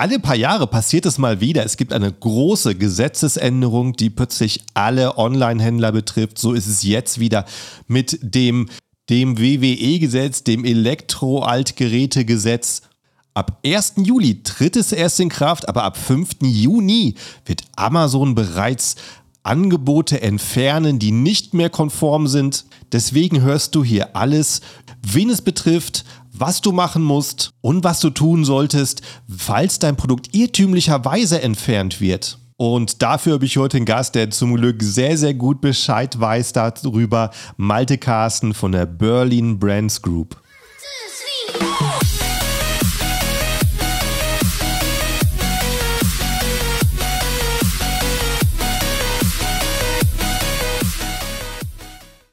Alle paar Jahre passiert es mal wieder. Es gibt eine große Gesetzesänderung, die plötzlich alle Online-Händler betrifft. So ist es jetzt wieder mit dem, dem WWE-Gesetz, dem Elektro-Altgeräte-Gesetz. Ab 1. Juli tritt es erst in Kraft, aber ab 5. Juni wird Amazon bereits Angebote entfernen, die nicht mehr konform sind. Deswegen hörst du hier alles, wen es betrifft, was du machen musst und was du tun solltest, falls dein Produkt irrtümlicherweise entfernt wird. Und dafür habe ich heute einen Gast, der zum Glück sehr, sehr gut Bescheid weiß darüber. Malte Carsten von der Berlin Brands Group.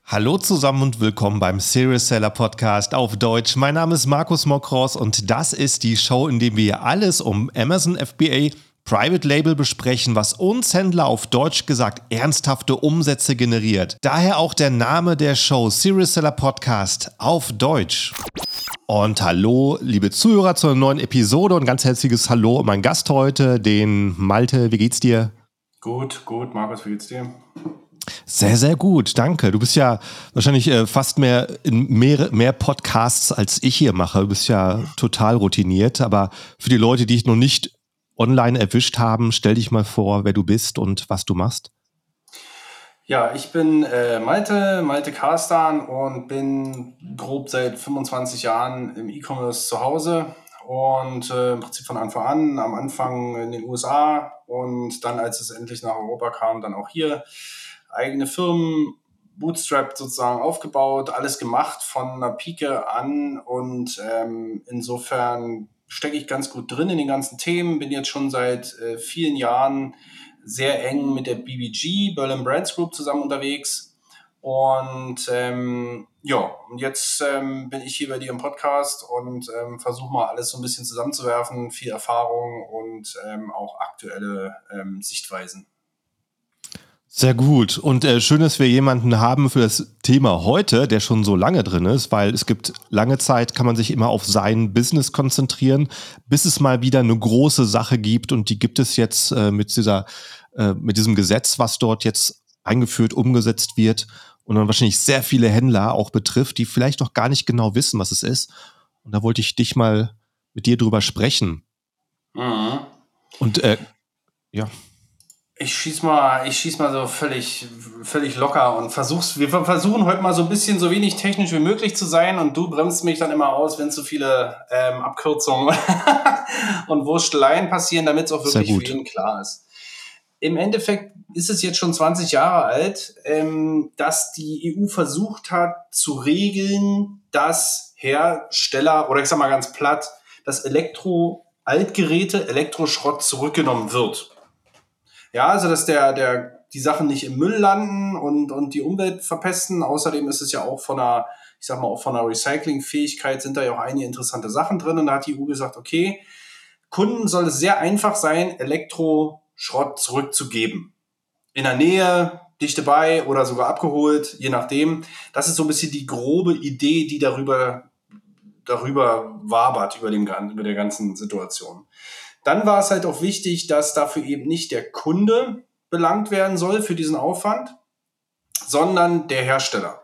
Hallo zusammen und willkommen beim Serious Seller Podcast auf Deutsch. Mein Name ist Markus Mokros und das ist die Show, in der wir alles um Amazon FBA Private Label besprechen, was uns Händler auf Deutsch gesagt ernsthafte Umsätze generiert. Daher auch der Name der Show Serious Seller Podcast auf Deutsch. Und hallo, liebe Zuhörer, zur neuen Episode und ganz herzliches Hallo mein Gast heute, den Malte. Wie geht's dir? Gut, gut. Markus, wie geht's dir? Sehr, sehr gut, danke. Du bist ja wahrscheinlich äh, fast mehr in mehr, mehr Podcasts als ich hier mache. Du bist ja total routiniert. Aber für die Leute, die ich noch nicht online erwischt haben, stell dich mal vor, wer du bist und was du machst. Ja, ich bin äh, Malte, Malte Karstan und bin grob seit 25 Jahren im E-Commerce zu Hause und äh, im Prinzip von Anfang an, am Anfang in den USA und dann, als es endlich nach Europa kam, dann auch hier eigene Firmen, bootstrapped sozusagen aufgebaut, alles gemacht von einer Pike an und ähm, insofern stecke ich ganz gut drin in den ganzen Themen, bin jetzt schon seit äh, vielen Jahren sehr eng mit der BBG, Berlin Brands Group, zusammen unterwegs. Und ähm, ja, und jetzt ähm, bin ich hier bei dir im Podcast und ähm, versuche mal alles so ein bisschen zusammenzuwerfen, viel Erfahrung und ähm, auch aktuelle ähm, Sichtweisen. Sehr gut. Und äh, schön, dass wir jemanden haben für das Thema heute, der schon so lange drin ist, weil es gibt lange Zeit, kann man sich immer auf sein Business konzentrieren, bis es mal wieder eine große Sache gibt. Und die gibt es jetzt äh, mit dieser, äh, mit diesem Gesetz, was dort jetzt eingeführt, umgesetzt wird und dann wahrscheinlich sehr viele Händler auch betrifft, die vielleicht noch gar nicht genau wissen, was es ist. Und da wollte ich dich mal mit dir drüber sprechen. Mhm. Und äh, ja. Ich schieß mal, ich schieß mal so völlig, völlig locker und versuch's. Wir versuchen heute mal so ein bisschen so wenig technisch wie möglich zu sein und du bremst mich dann immer aus, wenn zu viele ähm, Abkürzungen und Wursteleien passieren, damit es auch wirklich für jeden klar ist. Im Endeffekt ist es jetzt schon 20 Jahre alt, ähm, dass die EU versucht hat zu regeln, dass Hersteller oder ich sag mal ganz platt, dass Elektro-Altgeräte, Elektroschrott zurückgenommen wird. Ja, also dass der, der, die Sachen nicht im Müll landen und, und die Umwelt verpesten. Außerdem ist es ja auch von einer, ich sag mal, auch von der Recyclingfähigkeit sind da ja auch einige interessante Sachen drin. Und da hat die EU gesagt, okay, Kunden soll es sehr einfach sein, Elektroschrott zurückzugeben. In der Nähe, dicht dabei oder sogar abgeholt, je nachdem. Das ist so ein bisschen die grobe Idee, die darüber, darüber wabert, über, dem, über der ganzen Situation. Dann war es halt auch wichtig, dass dafür eben nicht der Kunde belangt werden soll für diesen Aufwand, sondern der Hersteller.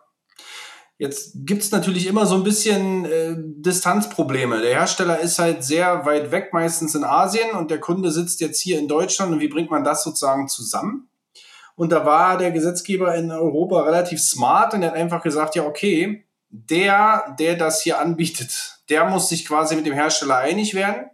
Jetzt gibt es natürlich immer so ein bisschen äh, Distanzprobleme. Der Hersteller ist halt sehr weit weg, meistens in Asien, und der Kunde sitzt jetzt hier in Deutschland. Und wie bringt man das sozusagen zusammen? Und da war der Gesetzgeber in Europa relativ smart und er hat einfach gesagt, ja, okay, der, der das hier anbietet, der muss sich quasi mit dem Hersteller einig werden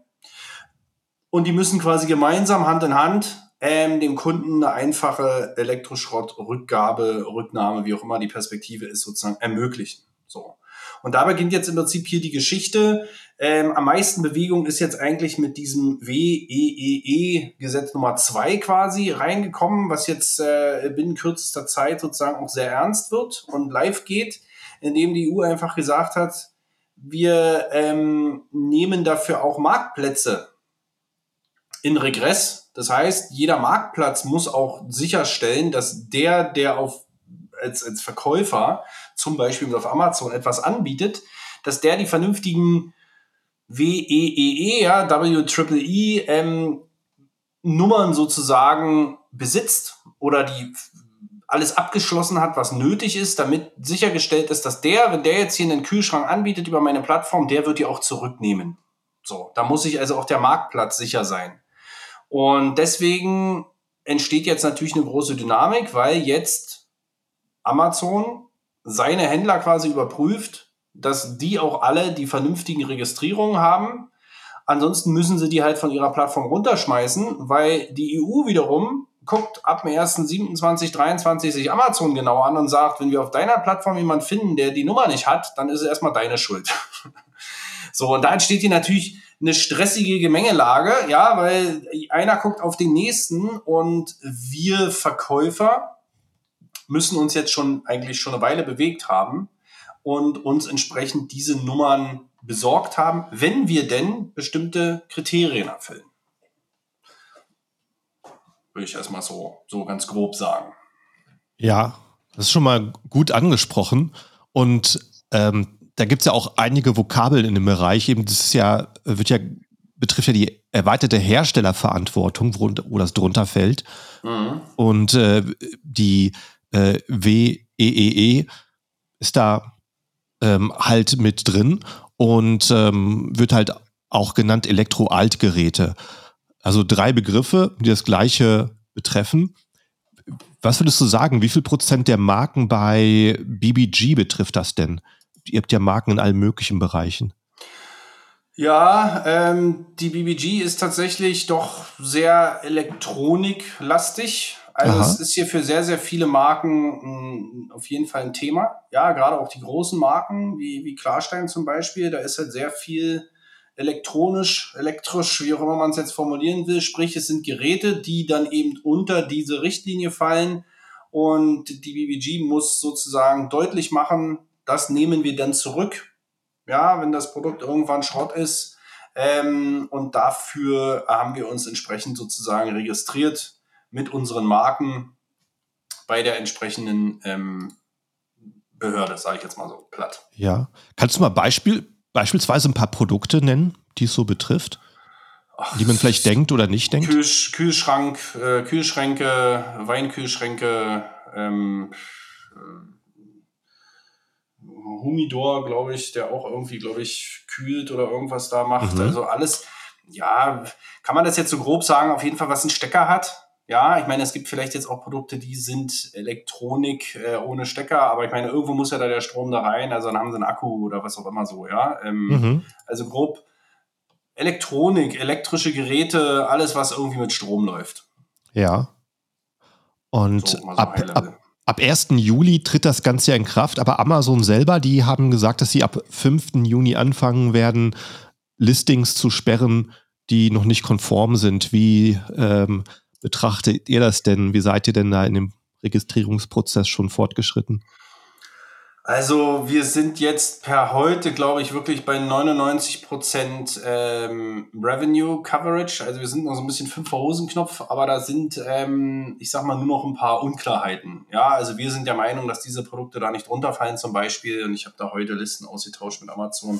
und die müssen quasi gemeinsam Hand in Hand ähm, dem Kunden eine einfache Elektroschrottrückgabe, Rücknahme, wie auch immer die Perspektive ist, sozusagen ermöglichen. So. Und da beginnt jetzt im Prinzip hier die Geschichte. Ähm, am meisten Bewegung ist jetzt eigentlich mit diesem WEEE-Gesetz Nummer zwei quasi reingekommen, was jetzt äh, binnen kürzester Zeit sozusagen auch sehr ernst wird und live geht, indem die EU einfach gesagt hat, wir ähm, nehmen dafür auch Marktplätze in Regress. Das heißt, jeder Marktplatz muss auch sicherstellen, dass der, der auf, als, als Verkäufer zum Beispiel auf Amazon etwas anbietet, dass der die vernünftigen WEEE, ja, WEEE, ähm, Nummern sozusagen besitzt oder die alles abgeschlossen hat, was nötig ist, damit sichergestellt ist, dass der, wenn der jetzt hier einen Kühlschrank anbietet über meine Plattform, der wird die auch zurücknehmen. So, da muss sich also auch der Marktplatz sicher sein. Und deswegen entsteht jetzt natürlich eine große Dynamik, weil jetzt Amazon seine Händler quasi überprüft, dass die auch alle die vernünftigen Registrierungen haben. Ansonsten müssen sie die halt von ihrer Plattform runterschmeißen, weil die EU wiederum guckt ab dem 1.7.2023 sich Amazon genau an und sagt, wenn wir auf deiner Plattform jemanden finden, der die Nummer nicht hat, dann ist es erstmal deine Schuld. so, und da entsteht hier natürlich eine stressige Gemengelage, ja, weil einer guckt auf den nächsten und wir Verkäufer müssen uns jetzt schon eigentlich schon eine Weile bewegt haben und uns entsprechend diese Nummern besorgt haben, wenn wir denn bestimmte Kriterien erfüllen. Würde ich erstmal so, so ganz grob sagen. Ja, das ist schon mal gut angesprochen. Und ähm, da gibt es ja auch einige Vokabeln in dem Bereich. Eben, das ist ja, wird ja, betrifft ja die erweiterte Herstellerverantwortung, wo, wo das drunter fällt. Mhm. Und äh, die äh, WEEE e ist da ähm, halt mit drin und ähm, wird halt auch genannt Elektro-Altgeräte. Also drei Begriffe, die das gleiche betreffen. Was würdest du sagen, wie viel Prozent der Marken bei BBG betrifft das denn? Ihr habt ja Marken in allen möglichen Bereichen. Ja, ähm, die BBG ist tatsächlich doch sehr elektroniklastig. Also Aha. es ist hier für sehr, sehr viele Marken mh, hm, auf jeden Fall ein Thema. Ja, gerade auch die großen Marken wie, wie Klarstein zum Beispiel, da ist halt sehr viel elektronisch, elektrisch, wie auch immer man es jetzt formulieren will. Sprich, es sind Geräte, die dann eben unter diese Richtlinie fallen. Und die BBG muss sozusagen deutlich machen, das nehmen wir dann zurück. Ja, wenn das Produkt irgendwann Schrott ist. Ähm, und dafür haben wir uns entsprechend sozusagen registriert mit unseren Marken bei der entsprechenden ähm, Behörde, sage ich jetzt mal so platt. Ja. Kannst du mal Beispiel, beispielsweise ein paar Produkte nennen, die es so betrifft? Ach, die man vielleicht denkt oder nicht denkt? Kühl, Kühlschrank, äh, Kühlschränke, Weinkühlschränke, ähm, äh, Humidor, glaube ich, der auch irgendwie, glaube ich, kühlt oder irgendwas da macht. Mhm. Also alles, ja, kann man das jetzt so grob sagen, auf jeden Fall, was einen Stecker hat. Ja, ich meine, es gibt vielleicht jetzt auch Produkte, die sind Elektronik äh, ohne Stecker, aber ich meine, irgendwo muss ja da der Strom da rein, also dann haben sie einen Akku oder was auch immer so, ja. Ähm, mhm. Also grob Elektronik, elektrische Geräte, alles, was irgendwie mit Strom läuft. Ja. Und so, so ab, ab, ab 1. Juli tritt das Ganze ja in Kraft, aber Amazon selber, die haben gesagt, dass sie ab 5. Juni anfangen werden, Listings zu sperren, die noch nicht konform sind, wie ähm, betrachtet ihr das denn? Wie seid ihr denn da in dem Registrierungsprozess schon fortgeschritten? Also wir sind jetzt per heute, glaube ich, wirklich bei 99 Prozent ähm, Revenue Coverage. Also wir sind noch so ein bisschen fünf Hosenknopf, aber da sind, ähm, ich sag mal, nur noch ein paar Unklarheiten. Ja, also wir sind der Meinung, dass diese Produkte da nicht runterfallen zum Beispiel. Und ich habe da heute Listen ausgetauscht mit Amazon.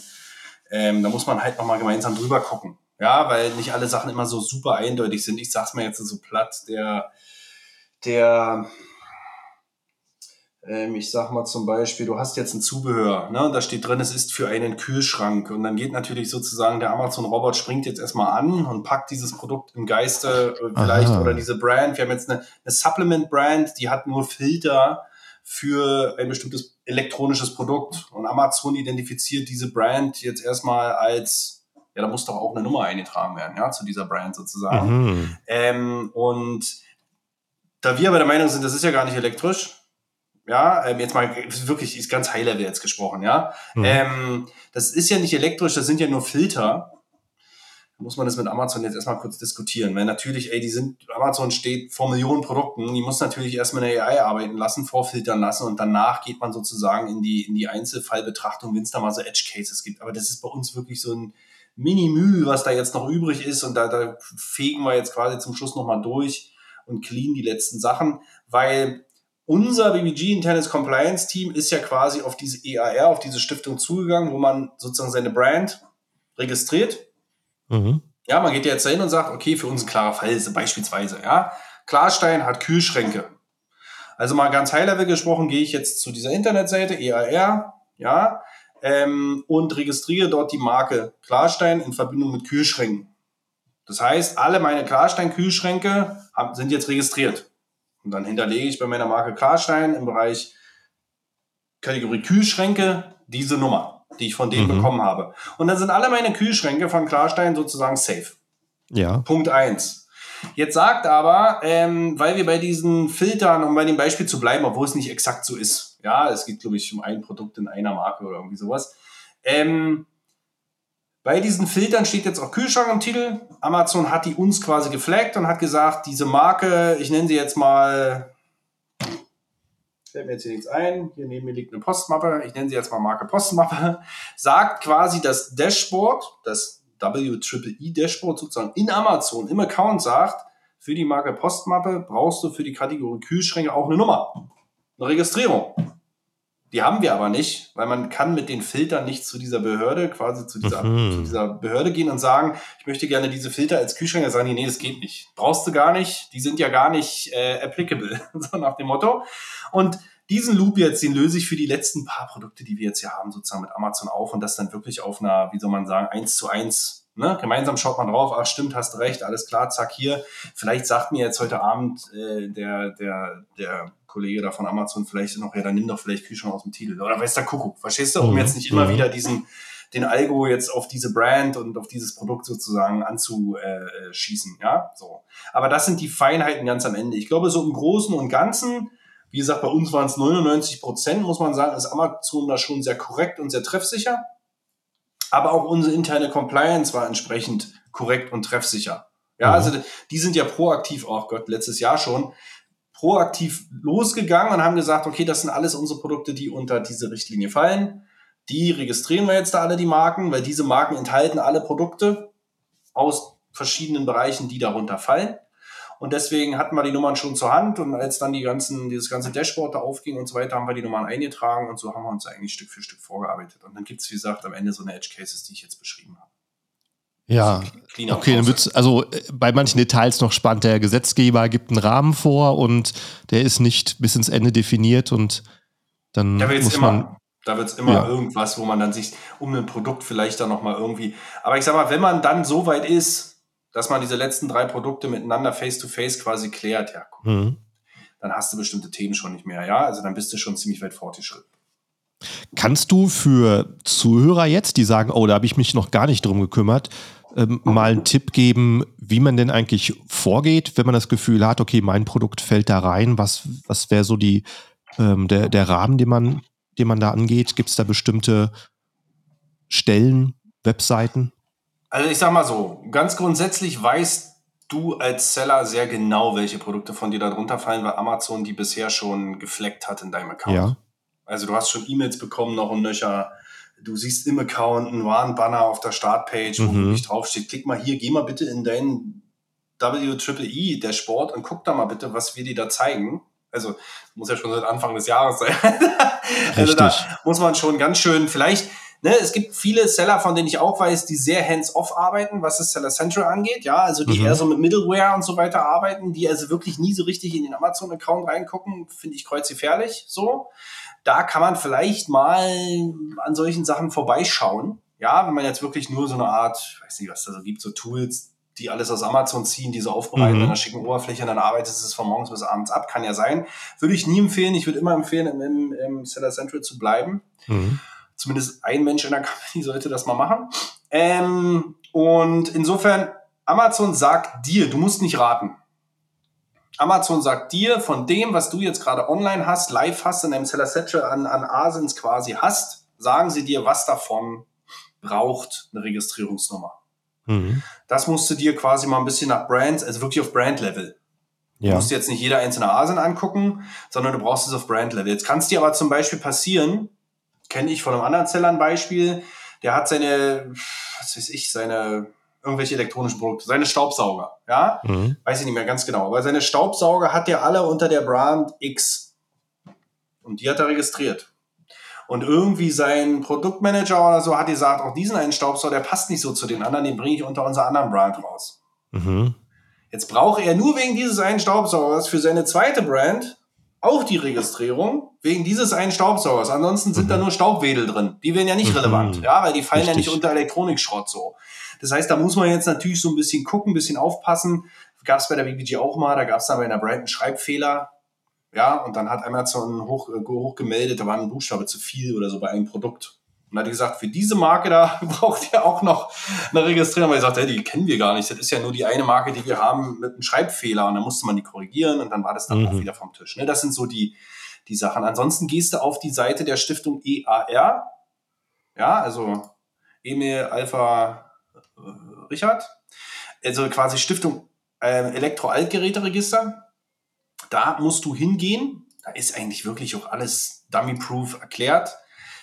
Ähm, da muss man halt nochmal gemeinsam drüber gucken. Ja, weil nicht alle Sachen immer so super eindeutig sind. Ich sag's mal jetzt so platt, der, der, ich sag mal zum Beispiel, du hast jetzt ein Zubehör, ne, und da steht drin, es ist für einen Kühlschrank. Und dann geht natürlich sozusagen der Amazon-Robot springt jetzt erstmal an und packt dieses Produkt im Geiste äh, vielleicht Aha. oder diese Brand. Wir haben jetzt eine, eine Supplement-Brand, die hat nur Filter für ein bestimmtes elektronisches Produkt. Und Amazon identifiziert diese Brand jetzt erstmal als ja, da muss doch auch eine Nummer eingetragen werden, ja, zu dieser Brand sozusagen. Mhm. Ähm, und da wir aber der Meinung sind, das ist ja gar nicht elektrisch, ja, ähm, jetzt mal wirklich ist ganz High Level jetzt gesprochen, ja. Mhm. Ähm, das ist ja nicht elektrisch, das sind ja nur Filter. Da muss man das mit Amazon jetzt erstmal kurz diskutieren, weil natürlich, ey, die sind, Amazon steht vor Millionen Produkten, die muss natürlich erstmal eine AI arbeiten lassen, vorfiltern lassen und danach geht man sozusagen in die, in die Einzelfallbetrachtung, wenn es da mal so Edge Cases gibt. Aber das ist bei uns wirklich so ein, Mini-Mühe, was da jetzt noch übrig ist. Und da, da fegen wir jetzt quasi zum Schluss nochmal durch und clean die letzten Sachen, weil unser BBG internes Compliance Team ist ja quasi auf diese EAR, auf diese Stiftung zugegangen, wo man sozusagen seine Brand registriert. Mhm. Ja, man geht jetzt dahin und sagt, okay, für uns ein klarer Fall ist beispielsweise, ja, Klarstein hat Kühlschränke. Also mal ganz high-level gesprochen, gehe ich jetzt zu dieser Internetseite, EAR, ja, ähm, und registriere dort die Marke Klarstein in Verbindung mit Kühlschränken. Das heißt, alle meine Klarstein-Kühlschränke sind jetzt registriert. Und dann hinterlege ich bei meiner Marke Klarstein im Bereich Kategorie Kühlschränke diese Nummer, die ich von denen mhm. bekommen habe. Und dann sind alle meine Kühlschränke von Klarstein sozusagen safe. Ja. Punkt eins. Jetzt sagt aber, ähm, weil wir bei diesen Filtern, um bei dem Beispiel zu bleiben, obwohl es nicht exakt so ist, ja, es geht, glaube ich, um ein Produkt in einer Marke oder irgendwie sowas. Ähm, bei diesen Filtern steht jetzt auch Kühlschrank im Titel. Amazon hat die uns quasi geflaggt und hat gesagt, diese Marke, ich nenne sie jetzt mal, fällt mir jetzt hier nichts ein, hier neben mir liegt eine Postmappe, ich nenne sie jetzt mal Marke Postmappe, sagt quasi das Dashboard, das WEE Dashboard sozusagen in Amazon im Account sagt, für die Marke Postmappe brauchst du für die Kategorie Kühlschränke auch eine Nummer, eine Registrierung. Die haben wir aber nicht, weil man kann mit den Filtern nicht zu dieser Behörde, quasi zu dieser, mhm. zu dieser Behörde gehen und sagen, ich möchte gerne diese Filter als Kühlschränke. Sagen die, nee, das geht nicht. Brauchst du gar nicht. Die sind ja gar nicht äh, applicable, so nach dem Motto. Und diesen Loop jetzt, den löse ich für die letzten paar Produkte, die wir jetzt hier haben, sozusagen mit Amazon auf und das dann wirklich auf einer, wie soll man sagen, eins zu eins Ne? Gemeinsam schaut man drauf, ach stimmt, hast recht, alles klar, zack, hier. Vielleicht sagt mir jetzt heute Abend äh, der, der, der Kollege da von Amazon vielleicht noch, ja, dann nimm doch vielleicht Kühlschrank aus dem Titel. Oder weiß der Kuckuck, verstehst du? Um mhm. jetzt nicht immer mhm. wieder diesen, den Algo jetzt auf diese Brand und auf dieses Produkt sozusagen anzuschießen, ja, so. Aber das sind die Feinheiten ganz am Ende. Ich glaube, so im Großen und Ganzen wie gesagt, bei uns waren es 99 Prozent, muss man sagen, ist Amazon da schon sehr korrekt und sehr treffsicher. Aber auch unsere interne Compliance war entsprechend korrekt und treffsicher. Ja, mhm. also die sind ja proaktiv, oh Gott, letztes Jahr schon, proaktiv losgegangen und haben gesagt, okay, das sind alles unsere Produkte, die unter diese Richtlinie fallen. Die registrieren wir jetzt da alle die Marken, weil diese Marken enthalten alle Produkte aus verschiedenen Bereichen, die darunter fallen. Und deswegen hatten wir die Nummern schon zur Hand und als dann die ganzen, dieses ganze Dashboard da aufging und so weiter, haben wir die Nummern eingetragen und so haben wir uns eigentlich Stück für Stück vorgearbeitet. Und dann gibt es, wie gesagt, am Ende so eine Edge Cases, die ich jetzt beschrieben habe. Ja, okay, dann wird's also äh, bei manchen Details noch spannend. Der Gesetzgeber gibt einen Rahmen vor und der ist nicht bis ins Ende definiert und dann da muss immer, man da wird es immer ja. irgendwas, wo man dann sich um ein Produkt vielleicht dann nochmal irgendwie. Aber ich sag mal, wenn man dann so weit ist, dass man diese letzten drei Produkte miteinander face-to-face -face quasi klärt, ja, mhm. dann hast du bestimmte Themen schon nicht mehr, ja, also dann bist du schon ziemlich weit fortgeschritten. Kannst du für Zuhörer jetzt, die sagen, oh, da habe ich mich noch gar nicht drum gekümmert, ähm, mal einen Tipp geben, wie man denn eigentlich vorgeht, wenn man das Gefühl hat, okay, mein Produkt fällt da rein, was, was wäre so die, ähm, der, der Rahmen, den man, den man da angeht? Gibt es da bestimmte Stellen, Webseiten? Also ich sag mal so, ganz grundsätzlich weißt du als Seller sehr genau, welche Produkte von dir da drunter fallen, weil Amazon die bisher schon gefleckt hat in deinem Account. Ja. Also du hast schon E-Mails bekommen, noch und nöcher. Du siehst im Account einen Warnbanner auf der Startpage, wo mhm. wirklich draufsteht, klick mal hier, geh mal bitte in deinen WEEE Dashboard und guck da mal bitte, was wir dir da zeigen. Also muss ja schon seit Anfang des Jahres sein. also da muss man schon ganz schön, vielleicht Ne, es gibt viele Seller, von denen ich auch weiß, die sehr hands-off arbeiten, was das Seller Central angeht. Ja, also die mhm. eher so mit Middleware und so weiter arbeiten, die also wirklich nie so richtig in den Amazon-Account reingucken, finde ich kreuzgefährlich. So, da kann man vielleicht mal an solchen Sachen vorbeischauen. Ja, wenn man jetzt wirklich nur so eine Art, ich weiß nicht, was da so gibt, so Tools, die alles aus Amazon ziehen, diese aufbereiten mhm. in einer schicken Oberfläche und dann arbeitest du es von morgens bis abends ab, kann ja sein. Würde ich nie empfehlen. Ich würde immer empfehlen, im, im, im Seller Central zu bleiben. Mhm zumindest ein Mensch in der Company sollte das mal machen. Ähm, und insofern, Amazon sagt dir, du musst nicht raten. Amazon sagt dir, von dem, was du jetzt gerade online hast, live hast, in deinem Seller Satchel an, an Asins quasi hast, sagen sie dir, was davon braucht eine Registrierungsnummer. Mhm. Das musst du dir quasi mal ein bisschen nach Brands, also wirklich auf Brand-Level. Ja. Du musst jetzt nicht jeder einzelne Asin angucken, sondern du brauchst es auf Brand-Level. Jetzt kann es dir aber zum Beispiel passieren, kenne ich von einem anderen Seller ein Beispiel, der hat seine, was weiß ich, seine irgendwelche elektronischen Produkte, seine Staubsauger, ja, mhm. weiß ich nicht mehr ganz genau, aber seine Staubsauger hat er alle unter der Brand X und die hat er registriert. Und irgendwie sein Produktmanager oder so hat gesagt, auch diesen einen Staubsauger, der passt nicht so zu den anderen, den bringe ich unter unserer anderen Brand raus. Mhm. Jetzt braucht er nur wegen dieses einen Staubsaugers für seine zweite Brand auch die Registrierung wegen dieses einen Staubsaugers. Ansonsten sind mhm. da nur Staubwedel drin. Die wären ja nicht mhm. relevant, ja, weil die fallen Richtig. ja nicht unter Elektronikschrott so. Das heißt, da muss man jetzt natürlich so ein bisschen gucken, ein bisschen aufpassen. Gab es bei der BBG auch mal, da gab es dann bei einer Brand einen Schreibfehler. Ja, und dann hat Amazon hoch, äh, hoch gemeldet, da war ein Buchstabe zu viel oder so bei einem Produkt. Und hat gesagt, für diese Marke da braucht ihr auch noch eine Registrierung. Weil er sagt, hey, die kennen wir gar nicht. Das ist ja nur die eine Marke, die wir haben mit einem Schreibfehler. Und dann musste man die korrigieren und dann war das dann mhm. auch wieder vom Tisch. Ne? Das sind so die, die Sachen. Ansonsten gehst du auf die Seite der Stiftung EAR. Ja, also Emil Alpha Richard. Also quasi Stiftung äh, Elektro-Altgeräteregister. Da musst du hingehen. Da ist eigentlich wirklich auch alles dummy-proof erklärt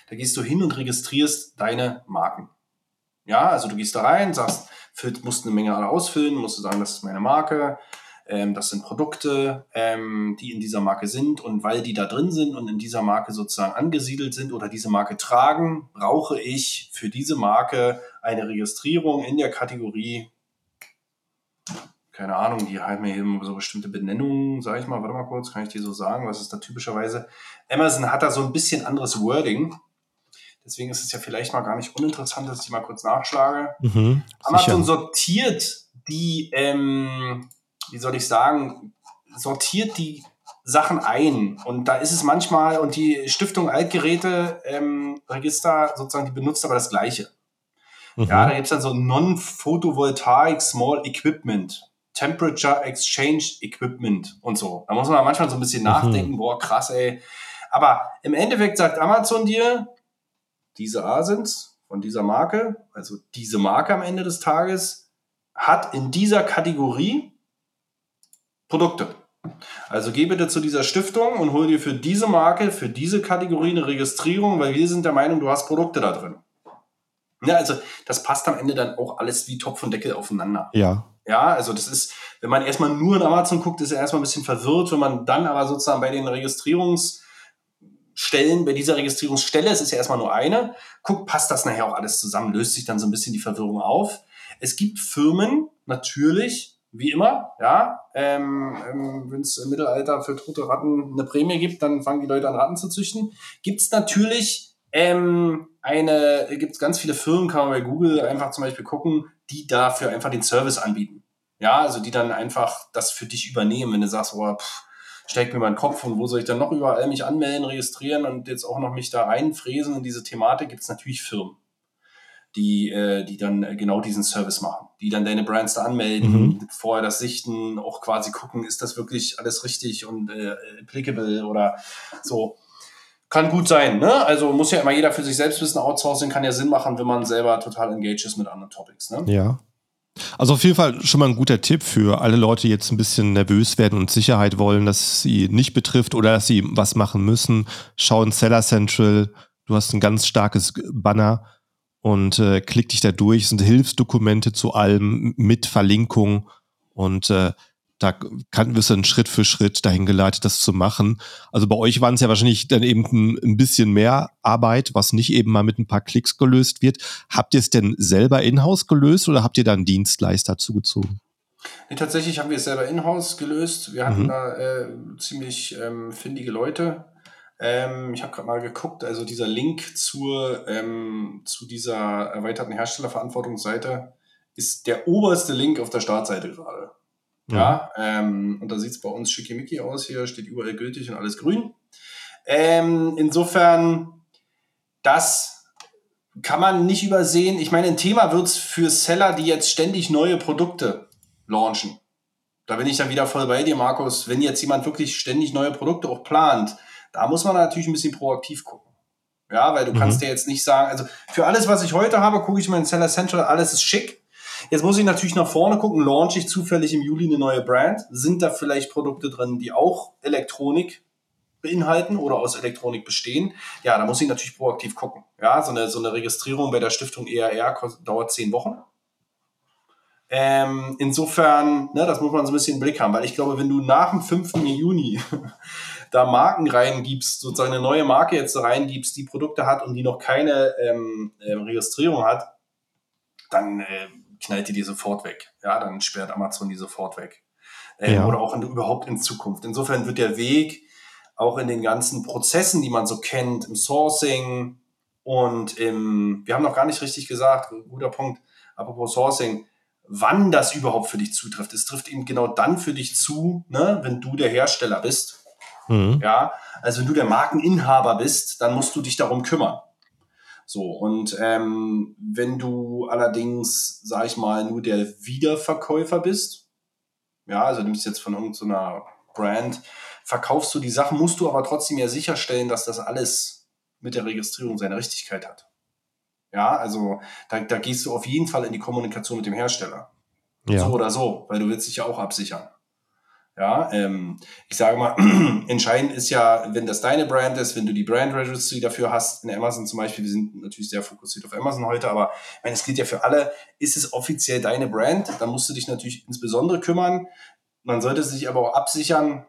da gehst du hin und registrierst deine Marken. Ja, also du gehst da rein, sagst, füllt, musst eine Menge ausfüllen, musst du sagen, das ist meine Marke, ähm, das sind Produkte, ähm, die in dieser Marke sind und weil die da drin sind und in dieser Marke sozusagen angesiedelt sind oder diese Marke tragen, brauche ich für diese Marke eine Registrierung in der Kategorie keine Ahnung, die haben ja eben so bestimmte Benennungen, sage ich mal, warte mal kurz, kann ich dir so sagen, was ist da typischerweise? Amazon hat da so ein bisschen anderes Wording. Deswegen ist es ja vielleicht mal gar nicht uninteressant, dass ich mal kurz nachschlage. Mhm, Amazon sortiert die, ähm, wie soll ich sagen, sortiert die Sachen ein. Und da ist es manchmal, und die Stiftung Altgeräte ähm, Register sozusagen, die benutzt aber das Gleiche. Mhm. Ja, da gibt es dann so Non-Photovoltaic Small Equipment. Temperature Exchange Equipment und so. Da muss man manchmal so ein bisschen mhm. nachdenken, boah, krass, ey. Aber im Endeffekt sagt Amazon dir, diese A sind von dieser Marke, also diese Marke am Ende des Tages, hat in dieser Kategorie Produkte. Also geh bitte zu dieser Stiftung und hol dir für diese Marke, für diese Kategorie eine Registrierung, weil wir sind der Meinung, du hast Produkte da drin. Ja, also das passt am Ende dann auch alles wie Topf und Deckel aufeinander. Ja. Ja, also das ist, wenn man erstmal nur in Amazon guckt, ist er erstmal ein bisschen verwirrt, wenn man dann aber sozusagen bei den Registrierungs- Stellen bei dieser Registrierungsstelle, es ist ja erstmal nur eine, guckt, passt das nachher auch alles zusammen, löst sich dann so ein bisschen die Verwirrung auf. Es gibt Firmen, natürlich, wie immer, ja, ähm, ähm, wenn es im Mittelalter für tote Ratten eine Prämie gibt, dann fangen die Leute an, Ratten zu züchten. Gibt es natürlich ähm, eine, gibt es ganz viele Firmen, kann man bei Google einfach zum Beispiel gucken, die dafür einfach den Service anbieten. Ja, also die dann einfach das für dich übernehmen, wenn du sagst, oh, pff, steckt mir mein Kopf und wo soll ich dann noch überall mich anmelden, registrieren und jetzt auch noch mich da reinfräsen in diese Thematik, gibt es natürlich Firmen, die, äh, die dann genau diesen Service machen, die dann deine Brands da anmelden, mhm. vorher das sichten, auch quasi gucken, ist das wirklich alles richtig und äh, applicable oder so. Kann gut sein, ne? Also muss ja immer jeder für sich selbst wissen, Outsourcing kann ja Sinn machen, wenn man selber total engaged ist mit anderen Topics, ne? Ja. Also auf jeden Fall schon mal ein guter Tipp für alle Leute, die jetzt ein bisschen nervös werden und Sicherheit wollen, dass sie nicht betrifft oder dass sie was machen müssen. Schau in Seller Central. Du hast ein ganz starkes Banner und äh, klick dich da durch. Es sind Hilfsdokumente zu allem mit Verlinkung und äh, da kann, wirst du dann Schritt für Schritt dahin geleitet, das zu machen. Also bei euch waren es ja wahrscheinlich dann eben ein, ein, bisschen mehr Arbeit, was nicht eben mal mit ein paar Klicks gelöst wird. Habt ihr es denn selber in-house gelöst oder habt ihr da einen Dienstleister zugezogen? Nee, tatsächlich haben wir es selber in-house gelöst. Wir hatten mhm. da äh, ziemlich ähm, findige Leute. Ähm, ich habe gerade mal geguckt, also dieser Link zur, ähm, zu dieser erweiterten Herstellerverantwortungsseite ist der oberste Link auf der Startseite gerade. Ja, ähm, und da sieht es bei uns schickimicki aus. Hier steht überall gültig und alles grün. Ähm, insofern, das kann man nicht übersehen. Ich meine, ein Thema wird es für Seller, die jetzt ständig neue Produkte launchen. Da bin ich dann wieder voll bei dir, Markus. Wenn jetzt jemand wirklich ständig neue Produkte auch plant, da muss man natürlich ein bisschen proaktiv gucken. Ja, weil du mhm. kannst dir jetzt nicht sagen, also für alles, was ich heute habe, gucke ich mal in Seller Central, alles ist schick. Jetzt muss ich natürlich nach vorne gucken, launche ich zufällig im Juli eine neue Brand? Sind da vielleicht Produkte drin, die auch Elektronik beinhalten oder aus Elektronik bestehen? Ja, da muss ich natürlich proaktiv gucken. Ja, so eine, so eine Registrierung bei der Stiftung ERR dauert zehn Wochen. Ähm, insofern, ne, das muss man so ein bisschen im Blick haben, weil ich glaube, wenn du nach dem 5. Juni da Marken reingibst, sozusagen eine neue Marke jetzt reingibst, die Produkte hat und die noch keine ähm, äh, Registrierung hat, dann äh, knallt die die sofort weg. Ja, dann sperrt Amazon die sofort weg. Ähm, ja. Oder auch in, überhaupt in Zukunft. Insofern wird der Weg auch in den ganzen Prozessen, die man so kennt, im Sourcing und im, wir haben noch gar nicht richtig gesagt, guter Punkt, apropos Sourcing, wann das überhaupt für dich zutrifft. Es trifft eben genau dann für dich zu, ne, wenn du der Hersteller bist. Mhm. Ja, also wenn du der Markeninhaber bist, dann musst du dich darum kümmern. So, und ähm, wenn du allerdings, sag ich mal, nur der Wiederverkäufer bist, ja, also du bist jetzt von irgendeiner Brand, verkaufst du die Sachen, musst du aber trotzdem ja sicherstellen, dass das alles mit der Registrierung seine Richtigkeit hat. Ja, also da, da gehst du auf jeden Fall in die Kommunikation mit dem Hersteller. Ja. So oder so, weil du willst dich ja auch absichern. Ja, ähm, ich sage mal, entscheidend ist ja, wenn das deine Brand ist, wenn du die Brand Registry dafür hast, in Amazon zum Beispiel, wir sind natürlich sehr fokussiert auf Amazon heute, aber ich meine, es gilt ja für alle, ist es offiziell deine Brand, dann musst du dich natürlich insbesondere kümmern. Man sollte sich aber auch absichern,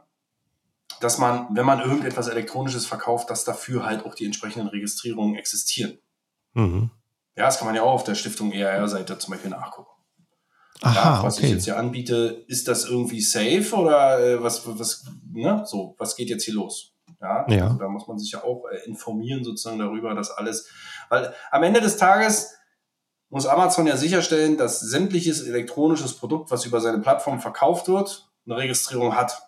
dass man, wenn man irgendetwas Elektronisches verkauft, dass dafür halt auch die entsprechenden Registrierungen existieren. Mhm. Ja, das kann man ja auch auf der Stiftung ERR-Seite zum Beispiel nachgucken. Aha, ja, was okay. ich jetzt hier anbiete, ist das irgendwie safe oder äh, was, was, ne, so, was geht jetzt hier los? Ja, ja. Also da muss man sich ja auch äh, informieren sozusagen darüber, dass alles, weil am Ende des Tages muss Amazon ja sicherstellen, dass sämtliches elektronisches Produkt, was über seine Plattform verkauft wird, eine Registrierung hat.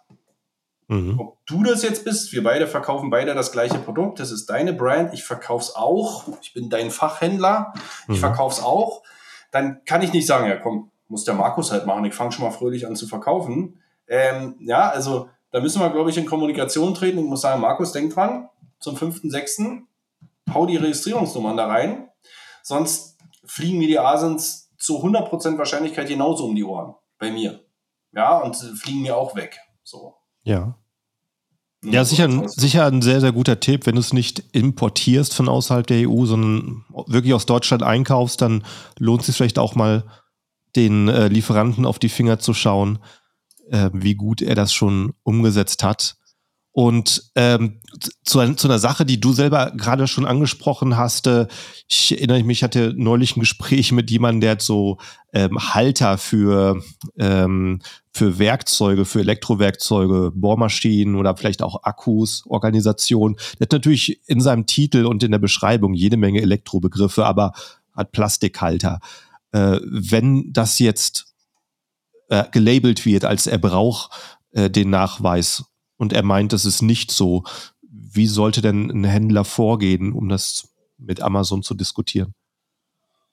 Mhm. Ob du das jetzt bist, wir beide verkaufen beide das gleiche Produkt, das ist deine Brand, ich verkauf's auch, ich bin dein Fachhändler, ich mhm. verkauf's auch, dann kann ich nicht sagen, ja komm, muss der Markus halt machen. Ich fange schon mal fröhlich an zu verkaufen. Ähm, ja, also da müssen wir, glaube ich, in Kommunikation treten. Ich muss sagen, Markus, denk dran, zum 5.6. hau die Registrierungsnummern da rein. Sonst fliegen mir die Asens zu 100% Wahrscheinlichkeit genauso um die Ohren. Bei mir. Ja, und fliegen mir auch weg. So. Ja. Ja, sicher, sicher ein sehr, sehr guter Tipp. Wenn du es nicht importierst von außerhalb der EU, sondern wirklich aus Deutschland einkaufst, dann lohnt es sich vielleicht auch mal den äh, Lieferanten auf die Finger zu schauen, äh, wie gut er das schon umgesetzt hat. Und ähm, zu, zu einer Sache, die du selber gerade schon angesprochen hast, äh, ich erinnere mich, ich hatte neulich ein Gespräch mit jemandem, der hat so ähm, Halter für, ähm, für Werkzeuge, für Elektrowerkzeuge, Bohrmaschinen oder vielleicht auch Akkus, Organisation. Der hat natürlich in seinem Titel und in der Beschreibung jede Menge Elektrobegriffe, aber hat Plastikhalter äh, wenn das jetzt äh, gelabelt wird, als er braucht äh, den Nachweis und er meint, das ist nicht so, wie sollte denn ein Händler vorgehen, um das mit Amazon zu diskutieren?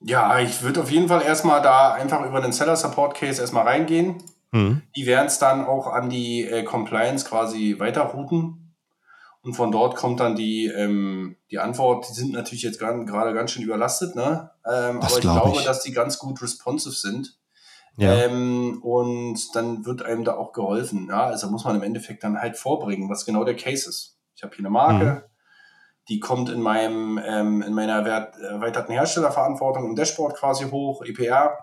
Ja, ich würde auf jeden Fall erstmal da einfach über den Seller Support Case erstmal reingehen. Mhm. Die werden es dann auch an die äh, Compliance quasi weiterrouten. Und von dort kommt dann die, ähm, die Antwort, die sind natürlich jetzt gerade ganz schön überlastet, ne? Ähm, aber ich glaub glaube, ich. dass die ganz gut responsive sind. Ja. Ähm, und dann wird einem da auch geholfen. Ja? Also muss man im Endeffekt dann halt vorbringen, was genau der Case ist. Ich habe hier eine Marke, mhm. die kommt in meinem ähm, in meiner erweiterten Herstellerverantwortung im Dashboard quasi hoch, EPR.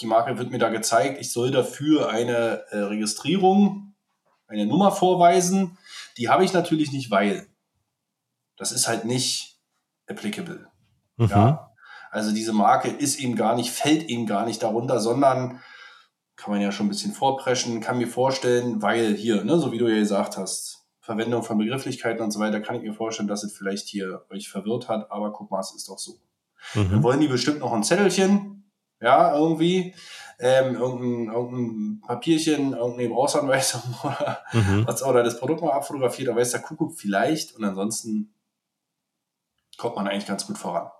Die Marke wird mir da gezeigt, ich soll dafür eine äh, Registrierung, eine Nummer vorweisen die habe ich natürlich nicht, weil das ist halt nicht applicable. Mhm. Ja? Also diese Marke ist eben gar nicht, fällt eben gar nicht darunter, sondern kann man ja schon ein bisschen vorpreschen, kann mir vorstellen, weil hier, ne, so wie du ja gesagt hast, Verwendung von Begrifflichkeiten und so weiter, kann ich mir vorstellen, dass es vielleicht hier euch verwirrt hat, aber guck mal, es ist doch so. Mhm. Dann wollen die bestimmt noch ein Zettelchen, ja, irgendwie ähm, irgendein, irgendein Papierchen, irgendeine Gebrauchsanweisung oder, mhm. was, oder das Produkt mal abfotografiert, da weiß der Kuckuck vielleicht und ansonsten kommt man eigentlich ganz gut voran.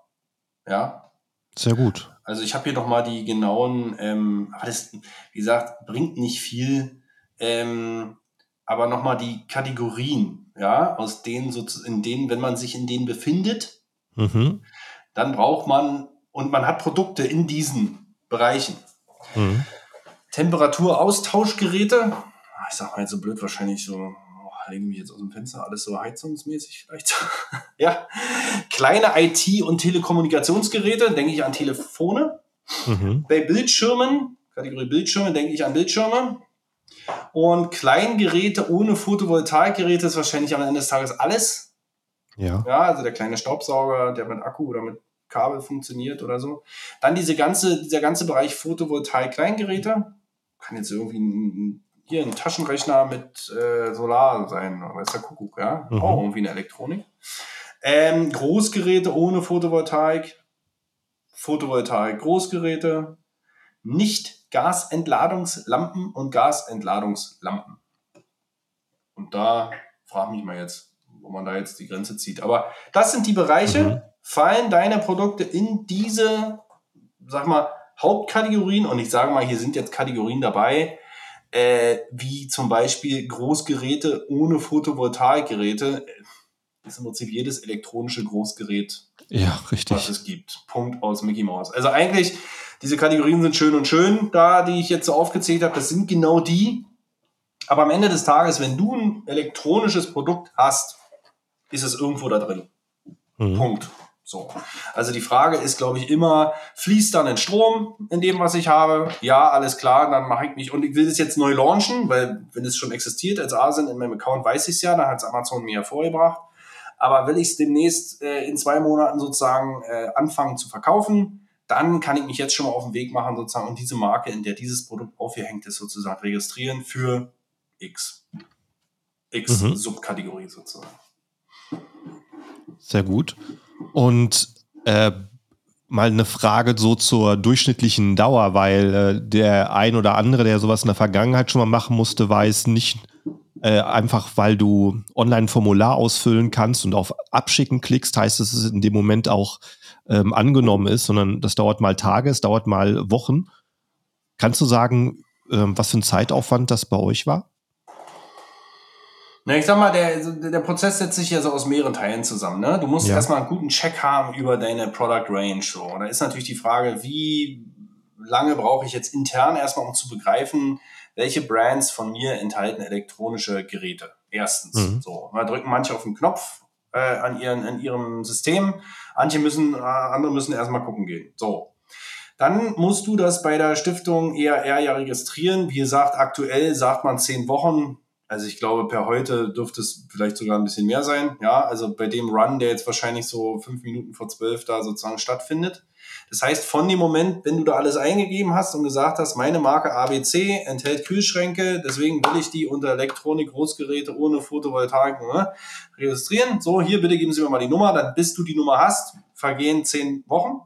Ja. Sehr gut. Also ich habe hier nochmal die genauen, ähm, aber das, wie gesagt, bringt nicht viel, ähm, aber nochmal die Kategorien, ja, aus denen so, in denen, wenn man sich in denen befindet, mhm. dann braucht man, und man hat Produkte in diesen Bereichen. Mhm. Temperaturaustauschgeräte. Ich sag mal jetzt so blöd, wahrscheinlich so, oh, legen mich jetzt aus dem Fenster, alles so heizungsmäßig vielleicht. ja. Kleine IT- und Telekommunikationsgeräte, denke ich an Telefone. Mhm. Bei Bildschirmen, Kategorie Bildschirme, denke ich an Bildschirme. Und Kleingeräte ohne Photovoltaikgeräte ist wahrscheinlich am Ende des Tages alles. Ja. Ja, also der kleine Staubsauger, der mit Akku oder mit Kabel funktioniert oder so. Dann diese ganze, dieser ganze Bereich Photovoltaik-Kleingeräte. Kann jetzt irgendwie ein, hier ein Taschenrechner mit äh, Solar sein, weiß der Kuckuck, ja. Mhm. Auch irgendwie eine Elektronik. Ähm, Großgeräte ohne Photovoltaik. Photovoltaik, Großgeräte. Nicht Gasentladungslampen und Gasentladungslampen. Und da frage mich mal jetzt, wo man da jetzt die Grenze zieht. Aber das sind die Bereiche, Mhm. Fallen deine Produkte in diese, sag mal, Hauptkategorien und ich sage mal, hier sind jetzt Kategorien dabei, äh, wie zum Beispiel Großgeräte ohne Photovoltaikgeräte. Ist im Prinzip jedes elektronische Großgerät, Ja, was richtig. es gibt. Punkt aus Mickey Mouse. Also eigentlich, diese Kategorien sind schön und schön da, die ich jetzt so aufgezählt habe. Das sind genau die. Aber am Ende des Tages, wenn du ein elektronisches Produkt hast, ist es irgendwo da drin. Mhm. Punkt. So. Also die Frage ist, glaube ich, immer, fließt dann ein Strom in dem, was ich habe? Ja, alles klar, dann mache ich mich, und ich will das jetzt neu launchen, weil wenn es schon existiert als ASIN in meinem Account, weiß ich es ja, dann hat es Amazon mir ja vorgebracht. Aber will ich es demnächst äh, in zwei Monaten sozusagen äh, anfangen zu verkaufen, dann kann ich mich jetzt schon mal auf den Weg machen sozusagen und diese Marke, in der dieses Produkt aufgehängt ist, sozusagen registrieren für X. X Mhm. Subkategorie sozusagen. Sehr gut. Und äh, mal eine Frage so zur durchschnittlichen Dauer, weil äh, der ein oder andere, der sowas in der Vergangenheit schon mal machen musste, weiß nicht äh, einfach, weil du online ein Formular ausfüllen kannst und auf Abschicken klickst, heißt es, es in dem Moment auch ähm, angenommen ist, sondern das dauert mal Tage, es dauert mal Wochen. Kannst du sagen, ähm, was für ein Zeitaufwand das bei euch war? Na, ich sag mal, der, der Prozess setzt sich ja so aus mehreren Teilen zusammen. Ne? Du musst Ja. erstmal einen guten Check haben über deine Product Range. So. Und da ist natürlich die Frage, wie lange brauche ich jetzt intern erstmal, um zu begreifen, welche Brands von mir enthalten elektronische Geräte. Erstens. Mhm. So. Da drücken manche auf den Knopf äh, an, ihren, an ihrem System. Manche müssen, äh, andere müssen erstmal gucken gehen. So. Dann musst du das bei der Stiftung ERR ja registrieren. Wie gesagt, aktuell sagt man zehn Wochen. Also ich glaube, per heute dürfte es vielleicht sogar ein bisschen mehr sein. Ja, also bei dem Run, der jetzt wahrscheinlich so fünf Minuten vor zwölf da sozusagen stattfindet. Das heißt, von dem Moment, wenn du da alles eingegeben hast und gesagt hast, meine Marke ABC enthält Kühlschränke, deswegen will ich die unter Elektronik, Großgeräte ohne Photovoltaik ne, registrieren. So, hier bitte geben Sie mir mal die Nummer, dann bis du die Nummer hast, vergehen zehn Wochen.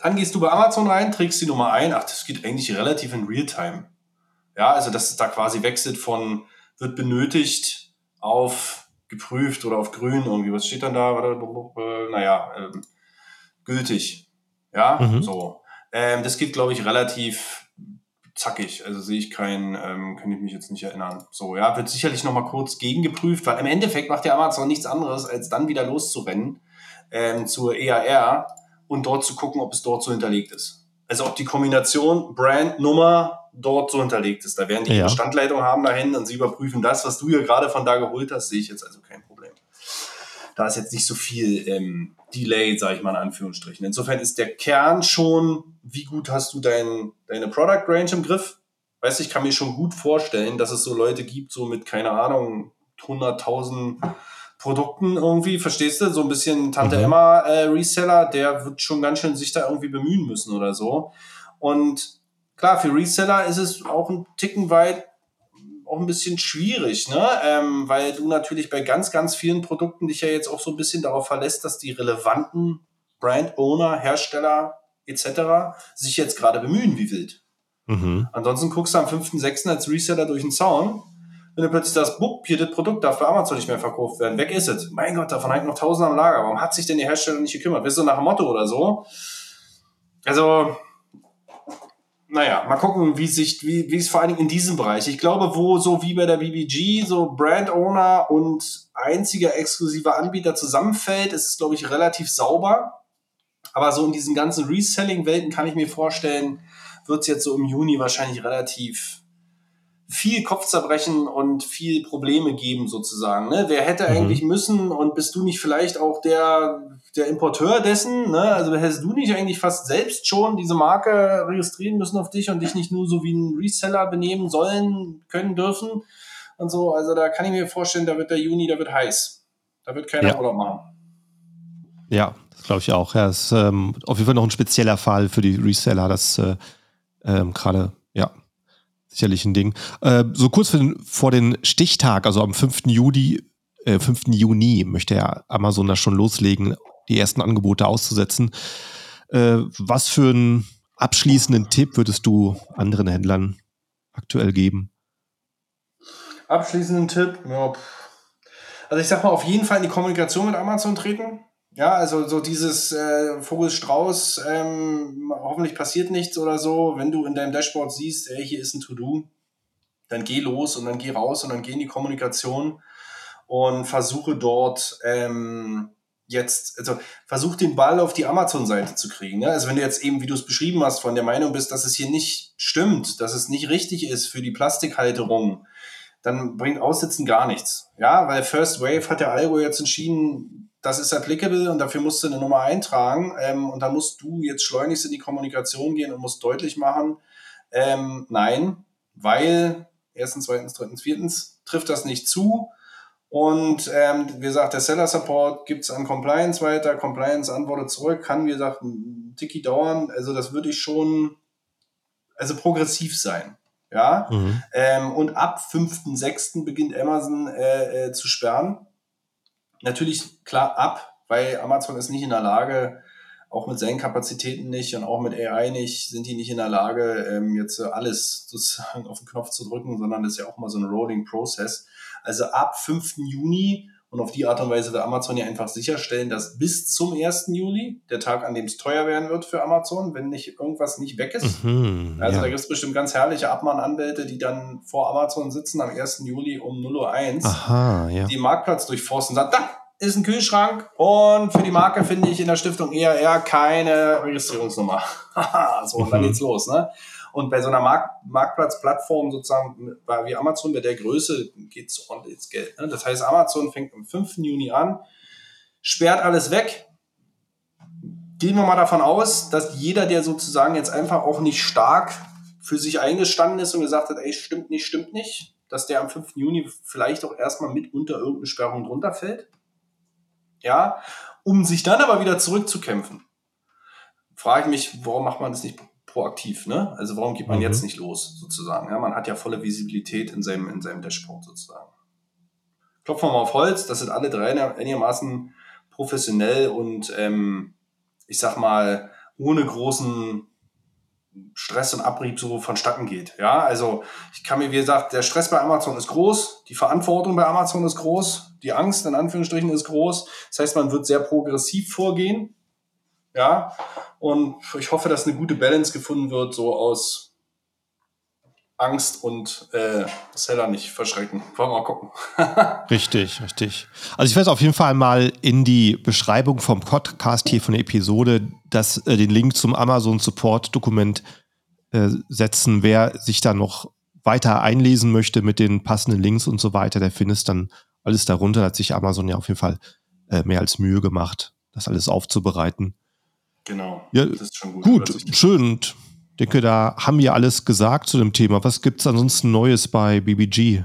Dann gehst du bei Amazon rein, trägst die Nummer ein. Ach, das geht eigentlich relativ in Realtime. Ja, also dass es da quasi wechselt von wird benötigt auf geprüft oder auf grün irgendwie. Was steht dann da? Warte, Naja, ähm, gültig. Ja, Mhm. so. Ähm, das geht, glaube ich, relativ zackig. Also sehe ich keinen, ähm, kann ich mich jetzt nicht erinnern. So, ja, wird sicherlich nochmal kurz gegengeprüft, weil im Endeffekt macht der Amazon nichts anderes, als dann wieder loszurennen ähm, zur EAR und dort zu gucken, ob es dort so hinterlegt ist. Also ob die Kombination Brand, Nummer dort so hinterlegt ist. Da werden die Ja. Standleitung haben dahin und sie überprüfen das, was du ja gerade von da geholt hast, sehe ich jetzt also kein Problem. Da ist jetzt nicht so viel ähm, Delay, sage ich mal in Anführungsstrichen. Insofern ist der Kern schon, wie gut hast du dein, deine Product Range im Griff? Weißt du, ich kann mir schon gut vorstellen, dass es so Leute gibt, so mit, keine Ahnung, 100.000 Produkten irgendwie, verstehst du? So ein bisschen Tante Mhm. Emma äh, Reseller, der wird schon ganz schön sich da irgendwie bemühen müssen oder so. Und klar, für Reseller ist es auch ein Ticken weit auch ein bisschen schwierig, ne? Ähm, weil du natürlich bei ganz, ganz vielen Produkten dich ja jetzt auch so ein bisschen darauf verlässt, dass die relevanten Brand-Owner, Hersteller etc. sich jetzt gerade bemühen wie wild. Mhm. Ansonsten guckst du am 5.6. als Reseller durch den Zaun, wenn du plötzlich das Buch, hier das Produkt darf bei Amazon nicht mehr verkauft werden, weg ist es. Mein Gott, davon hängt noch tausend am Lager. Warum hat sich denn der Hersteller nicht gekümmert? Bist du nach dem Motto oder so? Also, naja, mal gucken, wie sich, wie, wie es vor allen Dingen in diesem Bereich. Ich glaube, wo so wie bei der BBG so Brand Owner und einziger exklusiver Anbieter zusammenfällt, ist es, glaube ich, relativ sauber. Aber so in diesen ganzen Reselling-Welten kann ich mir vorstellen, wird es jetzt so im Juni wahrscheinlich relativ viel Kopfzerbrechen und viel Probleme geben sozusagen. Ne? Wer hätte mhm. eigentlich müssen und bist du nicht vielleicht auch der, der Importeur dessen? Ne? Also hättest du nicht eigentlich fast selbst schon diese Marke registrieren müssen auf dich und dich nicht nur so wie ein Reseller benehmen sollen, können, dürfen und so. Also da kann ich mir vorstellen, da wird der Juni, da wird heiß. Da wird keiner ja. Urlaub machen. Ja, das glaube ich auch. Ja, ist ähm, auf jeden Fall noch ein spezieller Fall für die Reseller, das äh, ähm, gerade, ja, sicherlich ein Ding. Äh, so kurz den, vor den Stichtag, also am 5. Juli, äh, 5. Juni möchte ja Amazon da schon loslegen, die ersten Angebote auszusetzen. Äh, was für einen abschließenden Tipp würdest du anderen Händlern aktuell geben? Abschließenden Tipp, ja, also ich sag mal, auf jeden Fall in die Kommunikation mit Amazon treten. Ja, also so dieses äh, Vogel-Strauß, ähm, hoffentlich passiert nichts oder so. Wenn du in deinem Dashboard siehst, ey, hier ist ein To-Do, dann geh los und dann geh raus und dann geh in die Kommunikation und versuche dort ähm, jetzt, also versuch den Ball auf die Amazon-Seite zu kriegen. Ne? Also wenn du jetzt eben, wie du es beschrieben hast, von der Meinung bist, dass es hier nicht stimmt, dass es nicht richtig ist für die Plastikhalterung, dann bringt Aussitzen gar nichts. Ja, weil First Wave hat der Algo jetzt entschieden, das ist applicable und dafür musst du eine Nummer eintragen ähm, und dann musst du jetzt schleunigst in die Kommunikation gehen und musst deutlich machen, ähm, nein, weil erstens, zweitens, drittens, viertens trifft das nicht zu und ähm, wie gesagt, der Seller Support gibt es an Compliance weiter, Compliance antwortet zurück, kann wie gesagt ein Tiki dauern, also das würde ich schon, also progressiv sein. Ja, mhm. ähm, und ab 5.6. beginnt Amazon äh, äh, zu sperren natürlich klar ab, weil Amazon ist nicht in der Lage, auch mit seinen Kapazitäten nicht und auch mit AI nicht, sind die nicht in der Lage, ähm, jetzt alles sozusagen auf den Knopf zu drücken, sondern das ist ja auch mal so ein Rolling Process. Also ab 5. Juni und auf die Art und Weise wird Amazon ja einfach sicherstellen, dass bis zum 1. Juli, der Tag, an dem es teuer werden wird für Amazon, wenn nicht irgendwas nicht weg ist. Mhm, also ja. da gibt es bestimmt ganz herrliche Abmahnanwälte, die dann vor Amazon sitzen am 1. Juli um 0.01 Uhr, Aha, ja. die Marktplatz durchforsten und sagen, da ist ein Kühlschrank und für die Marke finde ich in der Stiftung eher eher keine Registrierungsnummer. so, und dann mhm. geht's los, ne? Und bei so einer Markt Marktplatzplattform sozusagen wie Amazon bei der Größe geht es ordentlich ins Geld. Ne? Das heißt, Amazon fängt am 5. Juni an, sperrt alles weg. Gehen wir mal davon aus, dass jeder, der sozusagen jetzt einfach auch nicht stark für sich eingestanden ist und gesagt hat, ey, stimmt nicht, stimmt nicht, dass der am 5. Juni vielleicht auch erstmal mit unter irgendeine Sperrung drunter fällt. Ja, um sich dann aber wieder zurückzukämpfen. Frage ich mich, warum macht man das nicht proaktiv, ne? Also warum geht man mhm. jetzt nicht los, sozusagen? Ja, man hat ja volle Visibilität in seinem, in seinem Dashboard sozusagen. Klopfen wir mal auf Holz, das sind alle drei einigermaßen professionell und ähm, ich sag mal, ohne großen Stress und Abrieb so vonstatten geht. Ja, also ich kann mir, wie gesagt, der Stress bei Amazon ist groß, die Verantwortung bei Amazon ist groß, die Angst in Anführungsstrichen ist groß. Das heißt, man wird sehr progressiv vorgehen. Ja, und ich hoffe, dass eine gute Balance gefunden wird, so aus Angst und äh, Seller nicht verschrecken. Wollen wir mal gucken. richtig, richtig. Also ich werde auf jeden Fall mal in die Beschreibung vom Podcast hier von der Episode das, äh, den Link zum Amazon Support Dokument äh, setzen. Wer sich da noch weiter einlesen möchte mit den passenden Links und so weiter, der findet dann alles darunter. Da hat sich Amazon ja auf jeden Fall äh, mehr als Mühe gemacht, das alles aufzubereiten. Genau. Ja, das ist schon gut. Gut, schön. Ich denke, da haben wir alles gesagt zu dem Thema. Was gibt es ansonsten Neues bei BBG?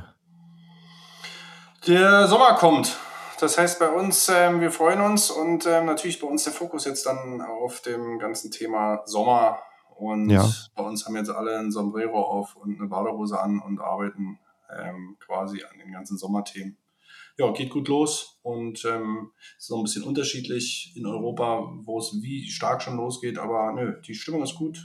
Der Sommer kommt. Das heißt bei uns, ähm, wir freuen uns und ähm, natürlich bei uns der Fokus jetzt dann auf dem ganzen Thema Sommer. Und ja. bei uns haben jetzt alle ein Sombrero auf und eine Badehose an und arbeiten ähm, quasi an den ganzen Sommerthemen ja, geht gut los und ähm, ist noch ein bisschen unterschiedlich in Europa, wo es wie stark schon losgeht, aber nö, die Stimmung ist gut.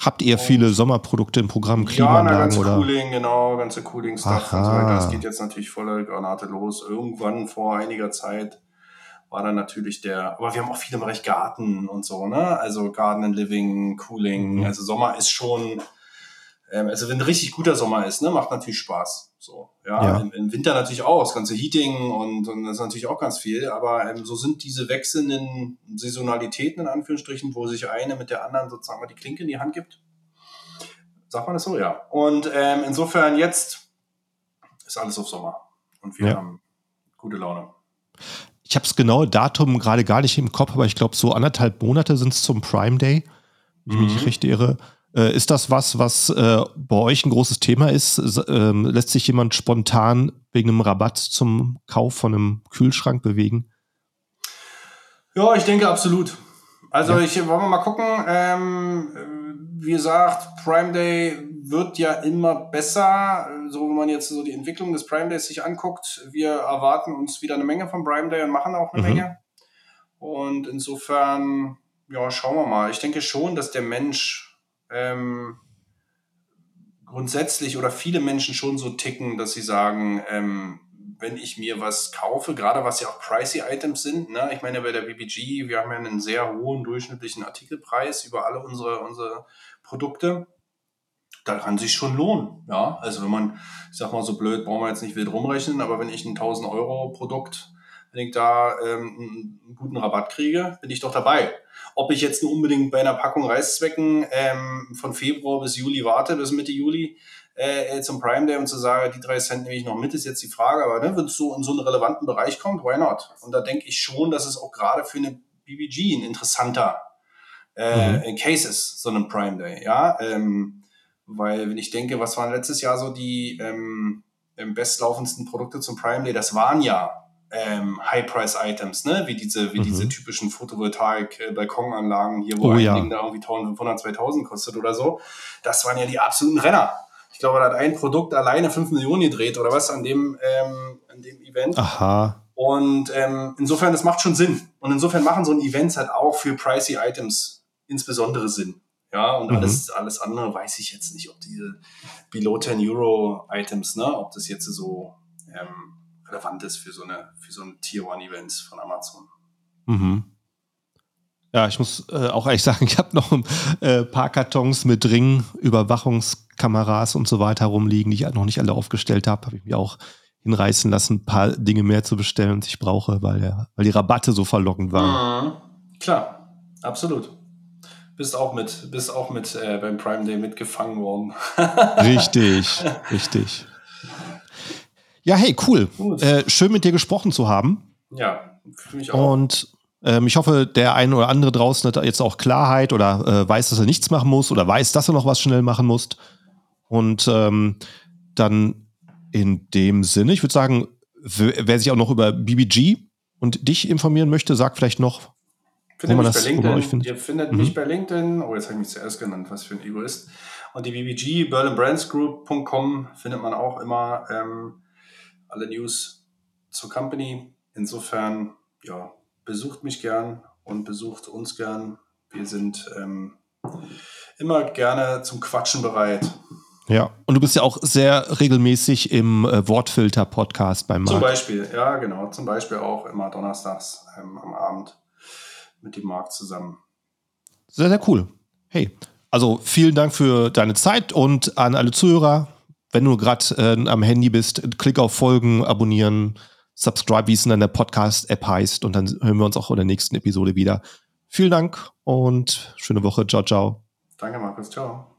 Habt ihr und viele Sommerprodukte im Programm, Klimaanlagen ja, na, ganze oder? Cooling, genau, ganze Cooling-Stuff und so weiter. Das geht jetzt natürlich voller Granate los. Irgendwann vor einiger Zeit war dann natürlich der, aber wir haben auch viel im Bereich Garten und so, ne? Also Garden and Living, Cooling. Mhm. Also Sommer ist schon, ähm, also wenn ein richtig guter Sommer ist, ne, macht natürlich Spaß. So, ja, ja. Im, Im, Winter natürlich auch, das ganze Heating und, und das ist natürlich auch ganz viel, aber ähm, so sind diese wechselnden Saisonalitäten in Anführungsstrichen, wo sich eine mit der anderen sozusagen mal die Klinke in die Hand gibt. Sagt man das so, ja. Und ähm, insofern jetzt ist alles auf Sommer. Und wir ja. haben gute Laune. Ich habe das genaue Datum gerade gar nicht im Kopf, aber ich glaube, so anderthalb Monate sind es zum Prime Day, wenn ich mich nicht mhm. recht irre. Äh, ist das was, was äh, bei euch ein großes Thema ist? Äh, lässt sich jemand spontan wegen einem Rabatt zum Kauf von einem Kühlschrank bewegen? Ja, ich denke absolut. Also ja. ich wollen wir mal gucken. Ähm, wie gesagt, Prime Day wird ja immer besser. So, wenn man jetzt so die Entwicklung des Prime Days sich anguckt, wir erwarten uns wieder eine Menge vom Prime Day und machen auch eine mhm. Menge. Und insofern, ja, schauen wir mal. Ich denke schon, dass der Mensch ähm, grundsätzlich oder viele Menschen schon so ticken, dass sie sagen, ähm, wenn ich mir was kaufe, gerade was ja auch pricey Items sind, ne? ich meine bei der BBG, wir haben ja einen sehr hohen durchschnittlichen Artikelpreis über alle unsere, unsere Produkte. Da kann sich schon lohnen, ja. Also wenn man, ich sag mal so blöd, brauchen wir jetzt nicht wild rumrechnen, aber wenn ich ein 1000 Euro Produkt, wenn ich da ähm, einen guten Rabatt kriege, bin ich doch dabei. Ob ich jetzt nur unbedingt bei einer Packung Reißzwecken ähm, von Februar bis Juli warte, bis Mitte Juli äh, zum Prime Day und zu sagen, die drei Cent nehme ich noch mit, ist jetzt die Frage. Aber ne, wenn es so in so einen relevanten Bereich kommt, why not? Und da denke ich schon, dass es auch gerade für eine BBG ein interessanter äh, mhm. Case ist, so ein Prime Day. Ja, ähm, weil wenn ich denke, was waren letztes Jahr so die ähm, bestlaufendsten Produkte zum Prime Day, das waren ja ähm, High-Price-Items, ne? wie diese, wie mhm. diese typischen Photovoltaik-Balkonanlagen hier, wo oh, ein ja. Ding da irgendwie 1500, 2000 kostet oder so. Das waren ja die absoluten Renner. Ich glaube, da hat ein Produkt alleine 5 Millionen gedreht oder was an dem, ähm, an dem Event. Aha. Und ähm, insofern, das macht schon Sinn. Und insofern machen so ein Events halt auch für pricey Items insbesondere Sinn. Ja, und mhm. alles, alles andere weiß ich jetzt nicht, ob diese Below 10 Euro Items, ne, ob das jetzt so ähm, relevant ist für so eine, für so ein Tier One Events von Amazon. Mhm. Ja, ich muss äh, auch ehrlich sagen, ich habe noch ein äh, paar Kartons mit Ring, Überwachungskameras und so weiter rumliegen, die ich noch nicht alle aufgestellt habe. Habe ich mir auch hinreißen lassen, ein paar Dinge mehr zu bestellen, die ich brauche, weil, der, weil die Rabatte so verlockend waren. Mhm. Klar, absolut. Bist auch mit, bist auch mit äh, beim Prime Day mitgefangen worden. richtig, richtig. Ja, hey, cool. Äh, schön mit dir gesprochen zu haben. Ja, für mich auch. Und ähm, ich hoffe, der eine oder andere draußen hat jetzt auch Klarheit oder äh, weiß, dass er nichts machen muss oder weiß, dass er noch was schnell machen muss. Und ähm, dann in dem Sinne, ich würde sagen, wer sich auch noch über BBG und dich informieren möchte, sag vielleicht noch, findet wo man das bei findet. Ihr findet mhm. mich bei LinkedIn. Oh, jetzt habe ich mich zuerst genannt, was für ein Egoist. Und die BBG, berlinbrandsgroup.com, findet man auch immer. Ähm, alle News zur Company. Insofern, ja, besucht mich gern und besucht uns gern. Wir sind ähm, immer gerne zum Quatschen bereit. Ja, und du bist ja auch sehr regelmäßig im äh, Wortfilter-Podcast beim Markt. Zum Beispiel, ja, genau. Zum Beispiel auch immer donnerstags ähm, am Abend mit dem Markt zusammen. Sehr, sehr cool. Hey, also vielen Dank für deine Zeit und an alle Zuhörer, wenn du gerade äh, am Handy bist, klick auf Folgen, abonnieren, subscribe, wie es in deiner Podcast-App heißt. Und dann hören wir uns auch in der nächsten Episode wieder. Vielen Dank und schöne Woche. Ciao, ciao. Danke, Markus. Ciao.